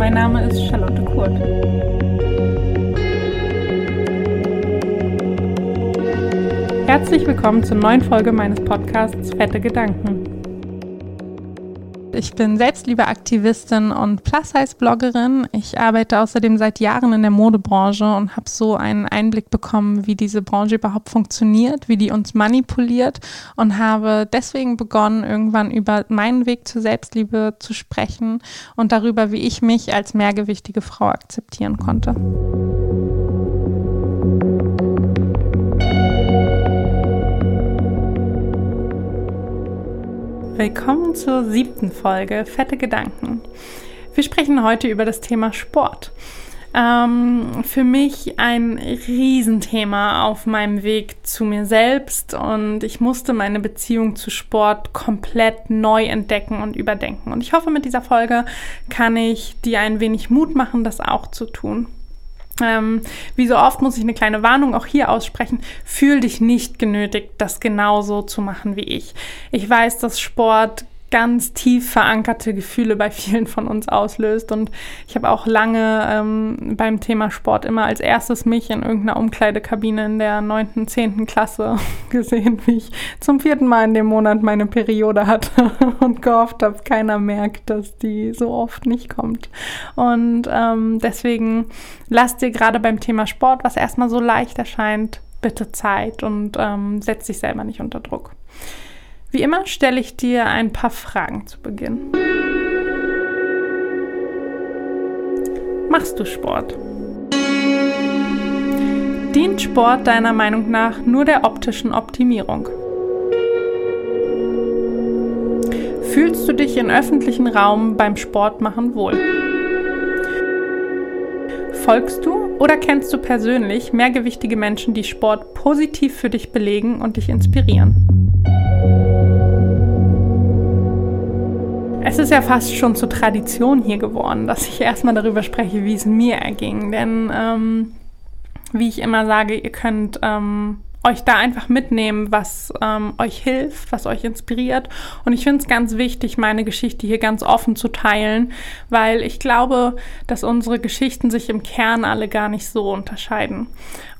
mein Name ist Charlotte Kurt. Herzlich willkommen zur neuen Folge meines Podcasts Fette Gedanken. Ich bin Selbstliebeaktivistin und Plus-Size-Bloggerin. Ich arbeite außerdem seit Jahren in der Modebranche und habe so einen Einblick bekommen, wie diese Branche überhaupt funktioniert, wie die uns manipuliert und habe deswegen begonnen, irgendwann über meinen Weg zur Selbstliebe zu sprechen und darüber, wie ich mich als mehrgewichtige Frau akzeptieren konnte. Willkommen zur siebten Folge Fette Gedanken. Wir sprechen heute über das Thema Sport. Ähm, für mich ein Riesenthema auf meinem Weg zu mir selbst und ich musste meine Beziehung zu Sport komplett neu entdecken und überdenken. Und ich hoffe, mit dieser Folge kann ich dir ein wenig Mut machen, das auch zu tun. Ähm, wie so oft muss ich eine kleine Warnung auch hier aussprechen. Fühl dich nicht genötigt, das genauso zu machen wie ich. Ich weiß, dass Sport ganz tief verankerte Gefühle bei vielen von uns auslöst. Und ich habe auch lange ähm, beim Thema Sport immer als erstes mich in irgendeiner Umkleidekabine in der neunten, zehnten Klasse gesehen, wie ich zum vierten Mal in dem Monat meine Periode hatte und gehofft habe, keiner merkt, dass die so oft nicht kommt. Und ähm, deswegen lass dir gerade beim Thema Sport, was erstmal so leicht erscheint, bitte Zeit und ähm, setz dich selber nicht unter Druck. Wie immer stelle ich dir ein paar Fragen zu Beginn. Machst du Sport? Dient Sport deiner Meinung nach nur der optischen Optimierung? Fühlst du dich im öffentlichen Raum beim Sportmachen wohl? Folgst du oder kennst du persönlich mehrgewichtige Menschen, die Sport positiv für dich belegen und dich inspirieren? Ist ja fast schon zur Tradition hier geworden, dass ich erstmal darüber spreche, wie es mir erging. Denn ähm, wie ich immer sage, ihr könnt ähm, euch da einfach mitnehmen, was ähm, euch hilft, was euch inspiriert. Und ich finde es ganz wichtig, meine Geschichte hier ganz offen zu teilen, weil ich glaube, dass unsere Geschichten sich im Kern alle gar nicht so unterscheiden.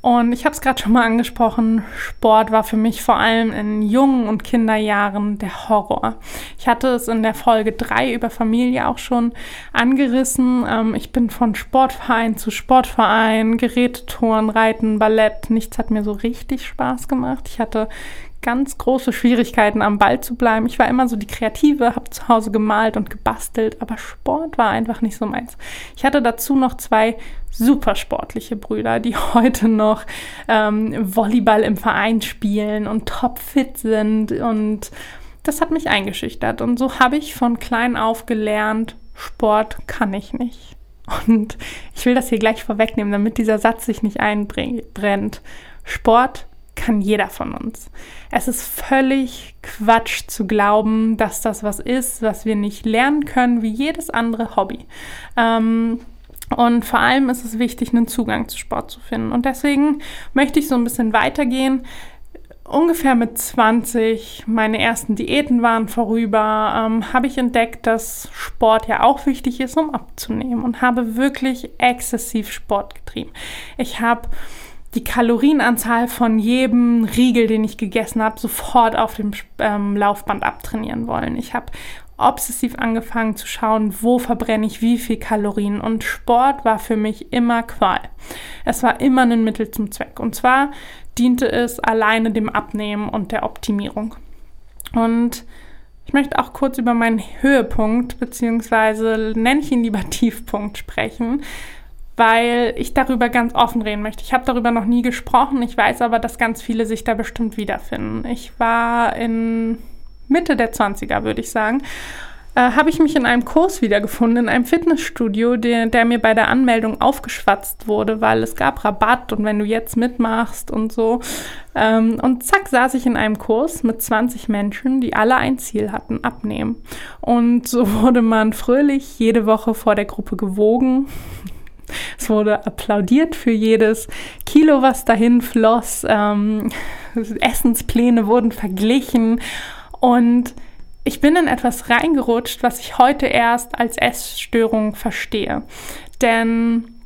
Und ich habe es gerade schon mal angesprochen, Sport war für mich vor allem in jungen und Kinderjahren der Horror. Ich hatte es in der Folge 3 über Familie auch schon angerissen. Ähm, ich bin von Sportverein zu Sportverein, Gerätetouren, Reiten, Ballett. Nichts hat mir so richtig Spaß gemacht. Ich hatte ganz große Schwierigkeiten, am Ball zu bleiben. Ich war immer so die Kreative, habe zu Hause gemalt und gebastelt, aber Sport war einfach nicht so meins. Ich hatte dazu noch zwei super sportliche Brüder, die heute noch ähm, Volleyball im Verein spielen und topfit sind und das hat mich eingeschüchtert und so habe ich von klein auf gelernt, Sport kann ich nicht. Und ich will das hier gleich vorwegnehmen, damit dieser Satz sich nicht einbrennt. Sport kann jeder von uns. Es ist völlig Quatsch zu glauben, dass das was ist, was wir nicht lernen können, wie jedes andere Hobby. Ähm, und vor allem ist es wichtig, einen Zugang zu Sport zu finden. Und deswegen möchte ich so ein bisschen weitergehen. Ungefähr mit 20, meine ersten Diäten waren vorüber, ähm, habe ich entdeckt, dass Sport ja auch wichtig ist, um abzunehmen und habe wirklich exzessiv Sport getrieben. Ich habe die Kalorienanzahl von jedem Riegel, den ich gegessen habe, sofort auf dem ähm, Laufband abtrainieren wollen. Ich habe obsessiv angefangen zu schauen, wo verbrenne ich wie viel Kalorien. Und Sport war für mich immer Qual. Es war immer ein Mittel zum Zweck. Und zwar diente es alleine dem Abnehmen und der Optimierung. Und ich möchte auch kurz über meinen Höhepunkt, beziehungsweise nenne ich ihn lieber Tiefpunkt sprechen weil ich darüber ganz offen reden möchte. Ich habe darüber noch nie gesprochen. Ich weiß aber, dass ganz viele sich da bestimmt wiederfinden. Ich war in Mitte der 20er, würde ich sagen. Äh, habe ich mich in einem Kurs wiedergefunden, in einem Fitnessstudio, der, der mir bei der Anmeldung aufgeschwatzt wurde, weil es gab Rabatt und wenn du jetzt mitmachst und so. Ähm, und zack, saß ich in einem Kurs mit 20 Menschen, die alle ein Ziel hatten, abnehmen. Und so wurde man fröhlich jede Woche vor der Gruppe gewogen. Es wurde applaudiert für jedes Kilo, was dahin floss. Ähm, Essenspläne wurden verglichen. Und ich bin in etwas reingerutscht, was ich heute erst als Essstörung verstehe. Denn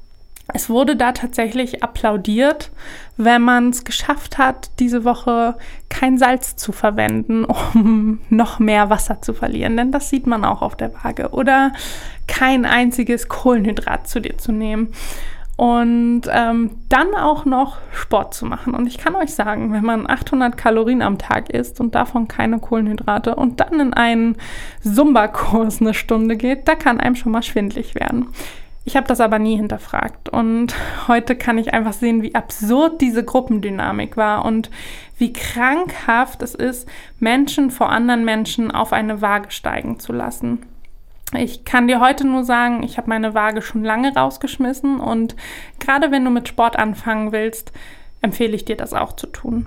es wurde da tatsächlich applaudiert, wenn man es geschafft hat, diese Woche kein Salz zu verwenden, um noch mehr Wasser zu verlieren. Denn das sieht man auch auf der Waage. Oder kein einziges Kohlenhydrat zu dir zu nehmen und ähm, dann auch noch Sport zu machen. Und ich kann euch sagen, wenn man 800 Kalorien am Tag isst und davon keine Kohlenhydrate und dann in einen Zumba-Kurs eine Stunde geht, da kann einem schon mal schwindlig werden. Ich habe das aber nie hinterfragt und heute kann ich einfach sehen, wie absurd diese Gruppendynamik war und wie krankhaft es ist, Menschen vor anderen Menschen auf eine Waage steigen zu lassen. Ich kann dir heute nur sagen, ich habe meine Waage schon lange rausgeschmissen und gerade wenn du mit Sport anfangen willst, empfehle ich dir das auch zu tun.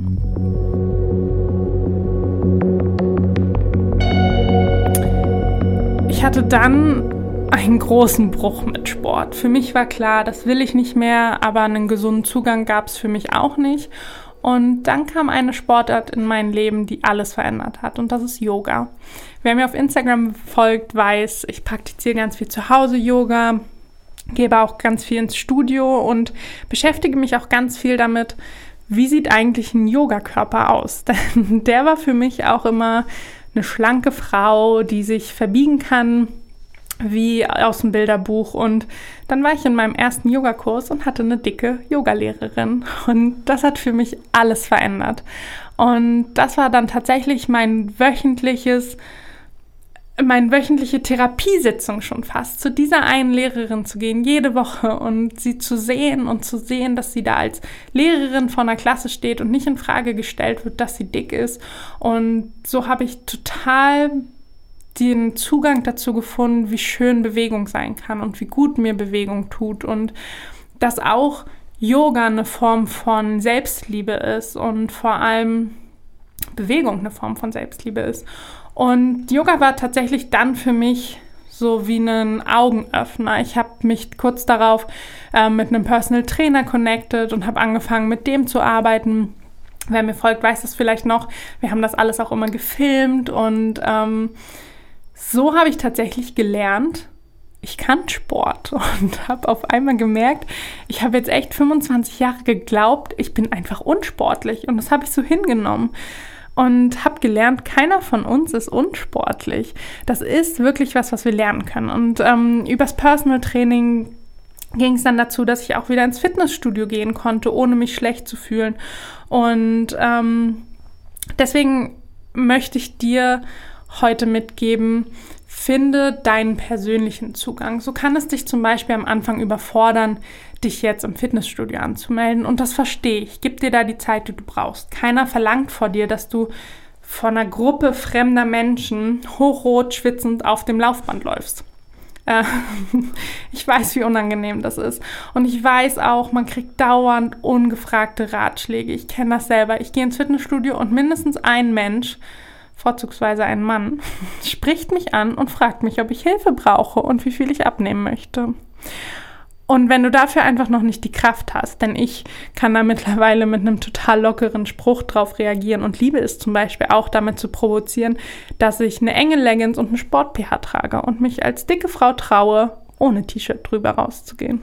Ich hatte dann einen großen Bruch mit Sport. Für mich war klar, das will ich nicht mehr, aber einen gesunden Zugang gab es für mich auch nicht. Und dann kam eine Sportart in mein Leben, die alles verändert hat. Und das ist Yoga. Wer mir auf Instagram folgt, weiß, ich praktiziere ganz viel zu Hause Yoga, gebe auch ganz viel ins Studio und beschäftige mich auch ganz viel damit, wie sieht eigentlich ein Yogakörper aus? Denn der war für mich auch immer eine schlanke Frau, die sich verbiegen kann, wie aus dem Bilderbuch. Und dann war ich in meinem ersten Yogakurs und hatte eine dicke Yogalehrerin. Und das hat für mich alles verändert. Und das war dann tatsächlich mein wöchentliches, meine wöchentliche Therapiesitzung schon fast, zu dieser einen Lehrerin zu gehen, jede Woche und sie zu sehen und zu sehen, dass sie da als Lehrerin vor einer Klasse steht und nicht in Frage gestellt wird, dass sie dick ist. Und so habe ich total den Zugang dazu gefunden, wie schön Bewegung sein kann und wie gut mir Bewegung tut und dass auch Yoga eine Form von Selbstliebe ist und vor allem Bewegung eine Form von Selbstliebe ist. Und Yoga war tatsächlich dann für mich so wie ein Augenöffner. Ich habe mich kurz darauf äh, mit einem Personal Trainer connected und habe angefangen, mit dem zu arbeiten. Wer mir folgt, weiß das vielleicht noch. Wir haben das alles auch immer gefilmt und ähm, so habe ich tatsächlich gelernt, ich kann Sport und habe auf einmal gemerkt, ich habe jetzt echt 25 Jahre geglaubt, ich bin einfach unsportlich und das habe ich so hingenommen und habe gelernt, keiner von uns ist unsportlich. Das ist wirklich was, was wir lernen können. Und ähm, übers Personal Training ging es dann dazu, dass ich auch wieder ins Fitnessstudio gehen konnte, ohne mich schlecht zu fühlen. Und ähm, deswegen möchte ich dir heute mitgeben, finde deinen persönlichen Zugang. So kann es dich zum Beispiel am Anfang überfordern, dich jetzt im Fitnessstudio anzumelden. Und das verstehe ich. Gib dir da die Zeit, die du brauchst. Keiner verlangt vor dir, dass du von einer Gruppe fremder Menschen hochrot schwitzend auf dem Laufband läufst. Äh, ich weiß, wie unangenehm das ist. Und ich weiß auch, man kriegt dauernd ungefragte Ratschläge. Ich kenne das selber. Ich gehe ins Fitnessstudio und mindestens ein Mensch vorzugsweise ein Mann, spricht mich an und fragt mich, ob ich Hilfe brauche und wie viel ich abnehmen möchte. Und wenn du dafür einfach noch nicht die Kraft hast, denn ich kann da mittlerweile mit einem total lockeren Spruch drauf reagieren und liebe es zum Beispiel auch damit zu provozieren, dass ich eine enge Leggings und einen Sport-PH trage und mich als dicke Frau traue, ohne T-Shirt drüber rauszugehen.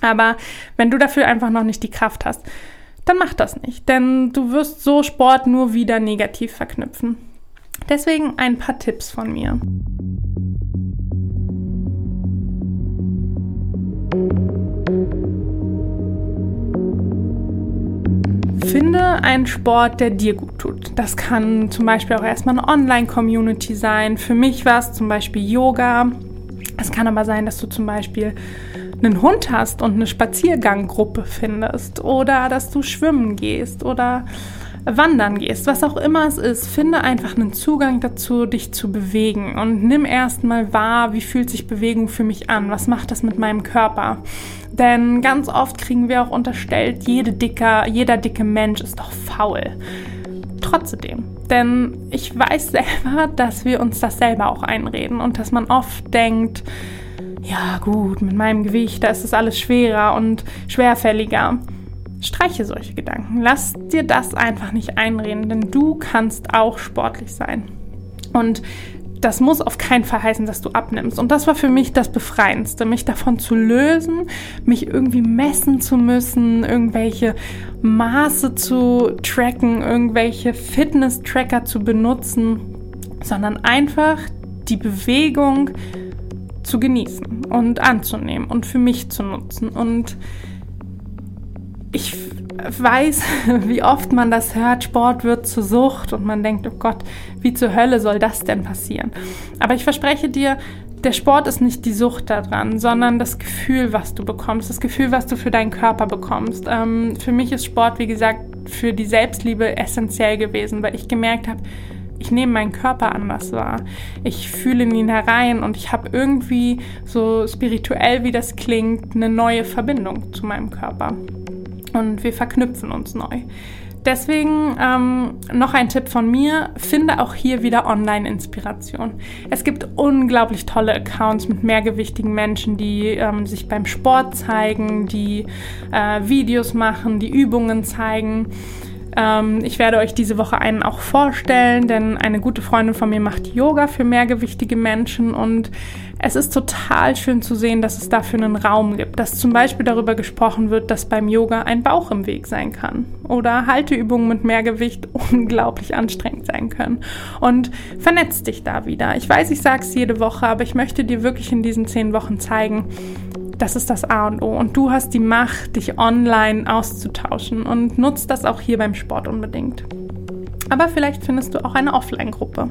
Aber wenn du dafür einfach noch nicht die Kraft hast, dann mach das nicht, denn du wirst so Sport nur wieder negativ verknüpfen. Deswegen ein paar Tipps von mir. Finde einen Sport, der dir gut tut. Das kann zum Beispiel auch erstmal eine Online-Community sein. Für mich war es zum Beispiel Yoga. Es kann aber sein, dass du zum Beispiel einen Hund hast und eine Spazierganggruppe findest oder dass du schwimmen gehst oder wandern gehst, was auch immer es ist, finde einfach einen Zugang dazu, dich zu bewegen und nimm erstmal wahr, wie fühlt sich Bewegung für mich an, was macht das mit meinem Körper. Denn ganz oft kriegen wir auch unterstellt, jede dicker, jeder dicke Mensch ist doch faul. Trotzdem, denn ich weiß selber, dass wir uns das selber auch einreden und dass man oft denkt, ja gut, mit meinem Gewicht, da ist es alles schwerer und schwerfälliger. Streiche solche Gedanken. Lass dir das einfach nicht einreden, denn du kannst auch sportlich sein. Und das muss auf keinen Fall heißen, dass du abnimmst. Und das war für mich das Befreiendste, mich davon zu lösen, mich irgendwie messen zu müssen, irgendwelche Maße zu tracken, irgendwelche Fitness-Tracker zu benutzen, sondern einfach die Bewegung zu genießen und anzunehmen und für mich zu nutzen. Und ich weiß, wie oft man das hört, Sport wird zur Sucht und man denkt, oh Gott, wie zur Hölle soll das denn passieren? Aber ich verspreche dir, der Sport ist nicht die Sucht daran, sondern das Gefühl, was du bekommst, das Gefühl, was du für deinen Körper bekommst. Ähm, für mich ist Sport, wie gesagt, für die Selbstliebe essentiell gewesen, weil ich gemerkt habe, ich nehme meinen Körper anders wahr. Ich fühle in ihn herein und ich habe irgendwie, so spirituell wie das klingt, eine neue Verbindung zu meinem Körper und wir verknüpfen uns neu. Deswegen ähm, noch ein Tipp von mir, finde auch hier wieder Online-Inspiration. Es gibt unglaublich tolle Accounts mit mehrgewichtigen Menschen, die ähm, sich beim Sport zeigen, die äh, Videos machen, die Übungen zeigen. Ähm, ich werde euch diese Woche einen auch vorstellen, denn eine gute Freundin von mir macht Yoga für mehrgewichtige Menschen und es ist total schön zu sehen, dass es dafür einen Raum gibt, dass zum Beispiel darüber gesprochen wird, dass beim Yoga ein Bauch im Weg sein kann oder Halteübungen mit Mehrgewicht unglaublich anstrengend sein können. Und vernetz dich da wieder. Ich weiß, ich sage es jede Woche, aber ich möchte dir wirklich in diesen zehn Wochen zeigen, das ist das A und O. Und du hast die Macht, dich online auszutauschen und nutzt das auch hier beim Sport unbedingt. Aber vielleicht findest du auch eine Offline-Gruppe,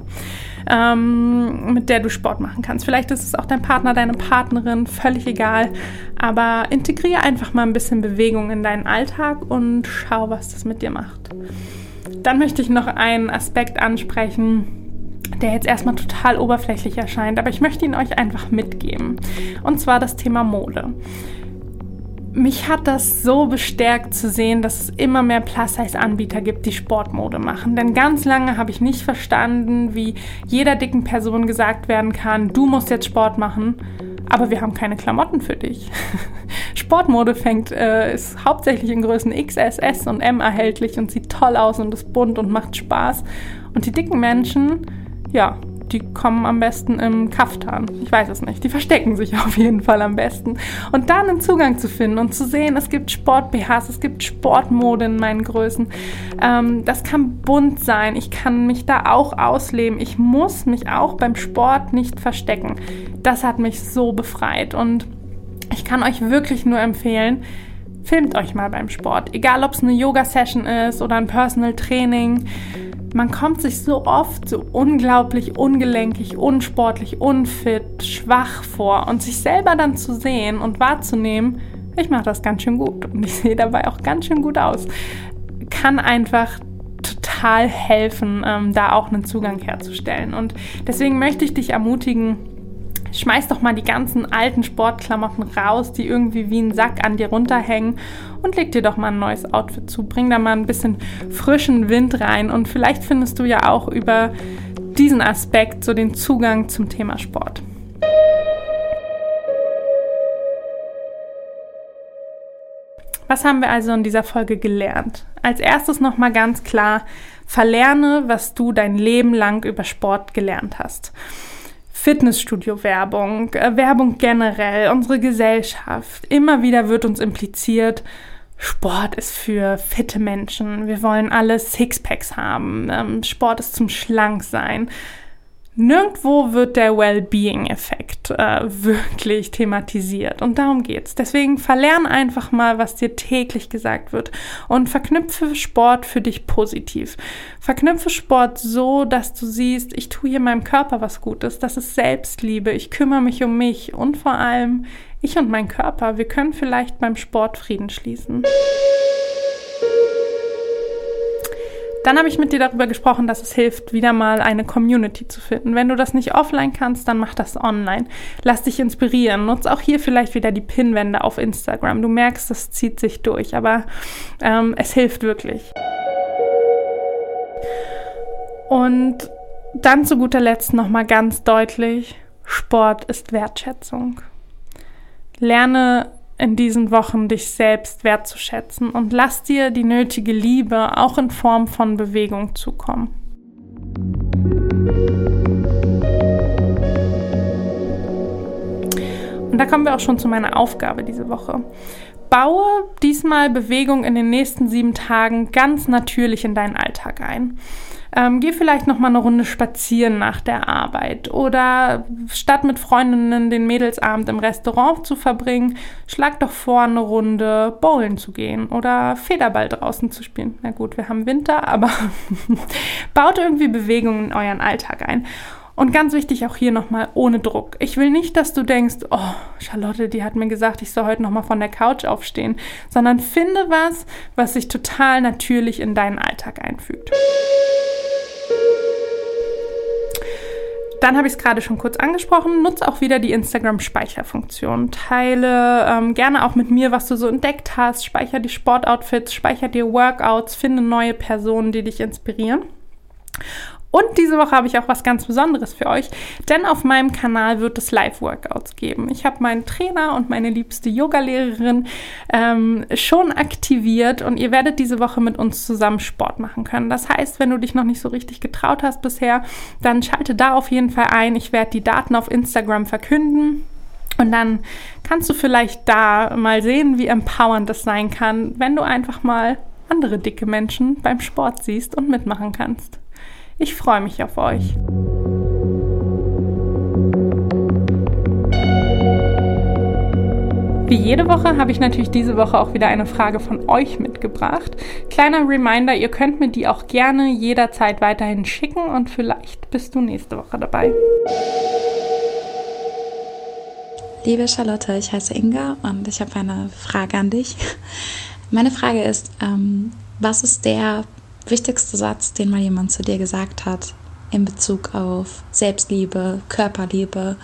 ähm, mit der du Sport machen kannst. Vielleicht ist es auch dein Partner, deine Partnerin, völlig egal. Aber integriere einfach mal ein bisschen Bewegung in deinen Alltag und schau, was das mit dir macht. Dann möchte ich noch einen Aspekt ansprechen, der jetzt erstmal total oberflächlich erscheint, aber ich möchte ihn euch einfach mitgeben. Und zwar das Thema Mode. Mich hat das so bestärkt zu sehen, dass es immer mehr Plus-Size-Anbieter gibt, die Sportmode machen. Denn ganz lange habe ich nicht verstanden, wie jeder dicken Person gesagt werden kann, du musst jetzt Sport machen, aber wir haben keine Klamotten für dich. Sportmode fängt, äh, ist hauptsächlich in Größen XS, S und M erhältlich und sieht toll aus und ist bunt und macht Spaß. Und die dicken Menschen ja, die kommen am besten im Kaftan. Ich weiß es nicht. Die verstecken sich auf jeden Fall am besten. Und dann einen Zugang zu finden und zu sehen, es gibt Sport-BHs, es gibt Sportmode in meinen Größen. Ähm, das kann bunt sein. Ich kann mich da auch ausleben. Ich muss mich auch beim Sport nicht verstecken. Das hat mich so befreit. Und ich kann euch wirklich nur empfehlen, filmt euch mal beim Sport. Egal, ob es eine Yoga-Session ist oder ein Personal Training man kommt sich so oft so unglaublich ungelenkig, unsportlich, unfit, schwach vor. Und sich selber dann zu sehen und wahrzunehmen, ich mache das ganz schön gut. Und ich sehe dabei auch ganz schön gut aus, kann einfach total helfen, ähm, da auch einen Zugang herzustellen. Und deswegen möchte ich dich ermutigen, Schmeiß doch mal die ganzen alten Sportklamotten raus, die irgendwie wie ein Sack an dir runterhängen und leg dir doch mal ein neues Outfit zu. Bring da mal ein bisschen frischen Wind rein und vielleicht findest du ja auch über diesen Aspekt so den Zugang zum Thema Sport. Was haben wir also in dieser Folge gelernt? Als erstes nochmal ganz klar, verlerne, was du dein Leben lang über Sport gelernt hast. Fitnessstudio-Werbung, äh, Werbung generell, unsere Gesellschaft. Immer wieder wird uns impliziert, Sport ist für fitte Menschen. Wir wollen alle Sixpacks haben. Ähm, Sport ist zum Schlanksein. Nirgendwo wird der Well-Being-Effekt äh, wirklich thematisiert. Und darum geht's. Deswegen verlern einfach mal, was dir täglich gesagt wird. Und verknüpfe Sport für dich positiv. Verknüpfe Sport so, dass du siehst, ich tue hier meinem Körper was Gutes. Das ist Selbstliebe. Ich kümmere mich um mich. Und vor allem, ich und mein Körper, wir können vielleicht beim Sport Frieden schließen. Dann habe ich mit dir darüber gesprochen, dass es hilft, wieder mal eine Community zu finden. Wenn du das nicht offline kannst, dann mach das online. Lass dich inspirieren. Nutz auch hier vielleicht wieder die Pinwände auf Instagram. Du merkst, das zieht sich durch, aber ähm, es hilft wirklich. Und dann zu guter Letzt nochmal ganz deutlich, Sport ist Wertschätzung. Lerne in diesen Wochen dich selbst wertzuschätzen und lass dir die nötige Liebe auch in Form von Bewegung zukommen. Und da kommen wir auch schon zu meiner Aufgabe diese Woche. Baue diesmal Bewegung in den nächsten sieben Tagen ganz natürlich in deinen Alltag ein. Ähm, geh vielleicht noch mal eine Runde spazieren nach der Arbeit oder statt mit Freundinnen den Mädelsabend im Restaurant zu verbringen, schlag doch vor, eine Runde bowlen zu gehen oder Federball draußen zu spielen. Na gut, wir haben Winter, aber baut irgendwie Bewegung in euren Alltag ein. Und ganz wichtig auch hier nochmal ohne Druck. Ich will nicht, dass du denkst, oh, Charlotte, die hat mir gesagt, ich soll heute nochmal von der Couch aufstehen, sondern finde was, was sich total natürlich in deinen Alltag einfügt. Dann habe ich es gerade schon kurz angesprochen. Nutze auch wieder die Instagram-Speicherfunktion. Teile ähm, gerne auch mit mir, was du so entdeckt hast. Speicher die Sportoutfits, speicher dir Workouts, finde neue Personen, die dich inspirieren. Und diese Woche habe ich auch was ganz Besonderes für euch, denn auf meinem Kanal wird es Live-Workouts geben. Ich habe meinen Trainer und meine liebste Yogalehrerin ähm, schon aktiviert und ihr werdet diese Woche mit uns zusammen Sport machen können. Das heißt, wenn du dich noch nicht so richtig getraut hast bisher, dann schalte da auf jeden Fall ein. Ich werde die Daten auf Instagram verkünden. Und dann kannst du vielleicht da mal sehen, wie empowernd das sein kann, wenn du einfach mal andere dicke Menschen beim Sport siehst und mitmachen kannst. Ich freue mich auf euch. Wie jede Woche habe ich natürlich diese Woche auch wieder eine Frage von euch mitgebracht. Kleiner Reminder, ihr könnt mir die auch gerne jederzeit weiterhin schicken und vielleicht bist du nächste Woche dabei. Liebe Charlotte, ich heiße Inga und ich habe eine Frage an dich. Meine Frage ist, ähm, was ist der wichtigste Satz, den mal jemand zu dir gesagt hat in Bezug auf Selbstliebe, Körperliebe?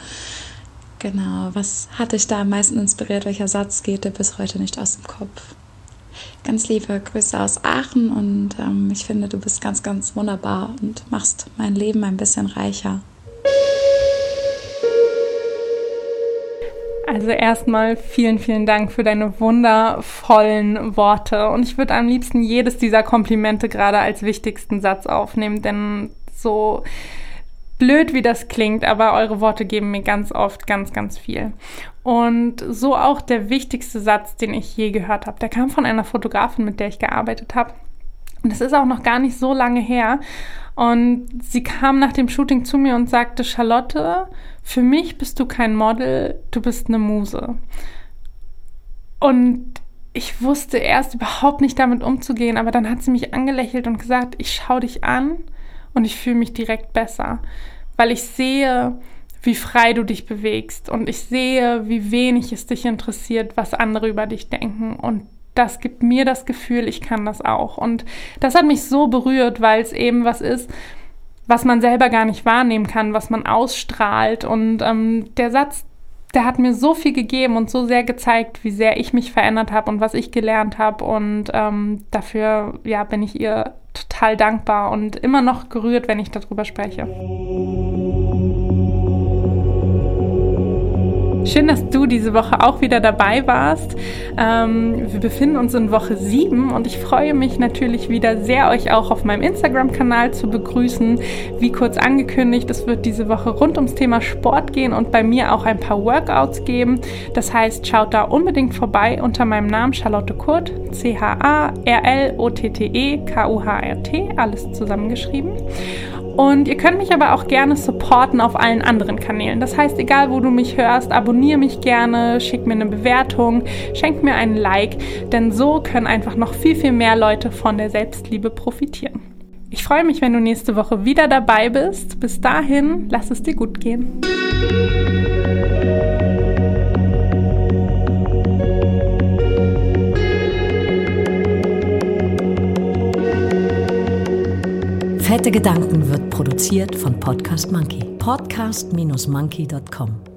Genau, was hat dich da am meisten inspiriert? Welcher Satz geht dir bis heute nicht aus dem Kopf? Ganz liebe Grüße aus Aachen und ähm, ich finde, du bist ganz, ganz wunderbar und machst mein Leben ein bisschen reicher. Also erstmal vielen, vielen Dank für deine wundervollen Worte. Und ich würde am liebsten jedes dieser Komplimente gerade als wichtigsten Satz aufnehmen, denn so blöd wie das klingt, aber eure Worte geben mir ganz oft ganz, ganz viel. Und so auch der wichtigste Satz, den ich je gehört habe. Der kam von einer Fotografin, mit der ich gearbeitet habe. Und das ist auch noch gar nicht so lange her. Und sie kam nach dem Shooting zu mir und sagte, Charlotte, für mich bist du kein Model, du bist eine Muse. Und ich wusste erst überhaupt nicht damit umzugehen, aber dann hat sie mich angelächelt und gesagt, ich schaue dich an und ich fühle mich direkt besser, weil ich sehe, wie frei du dich bewegst und ich sehe, wie wenig es dich interessiert, was andere über dich denken und das gibt mir das Gefühl, ich kann das auch. Und das hat mich so berührt, weil es eben was ist, was man selber gar nicht wahrnehmen kann, was man ausstrahlt. Und ähm, der Satz, der hat mir so viel gegeben und so sehr gezeigt, wie sehr ich mich verändert habe und was ich gelernt habe. Und ähm, dafür ja, bin ich ihr total dankbar und immer noch gerührt, wenn ich darüber spreche. Schön, dass du diese Woche auch wieder dabei warst. Ähm, wir befinden uns in Woche 7 und ich freue mich natürlich wieder sehr, euch auch auf meinem Instagram-Kanal zu begrüßen. Wie kurz angekündigt, es wird diese Woche rund ums Thema Sport gehen und bei mir auch ein paar Workouts geben. Das heißt, schaut da unbedingt vorbei unter meinem Namen Charlotte Kurt, C-H-A-R-L-O-T-T-E-K-U-H-R-T, alles zusammengeschrieben. Und ihr könnt mich aber auch gerne supporten auf allen anderen Kanälen. Das heißt, egal wo du mich hörst, abonniere mich gerne, schick mir eine Bewertung, schenk mir einen Like, denn so können einfach noch viel, viel mehr Leute von der Selbstliebe profitieren. Ich freue mich, wenn du nächste Woche wieder dabei bist. Bis dahin, lass es dir gut gehen. Fette Gedanken wird produziert von Podcast Monkey. Podcast-monkey.com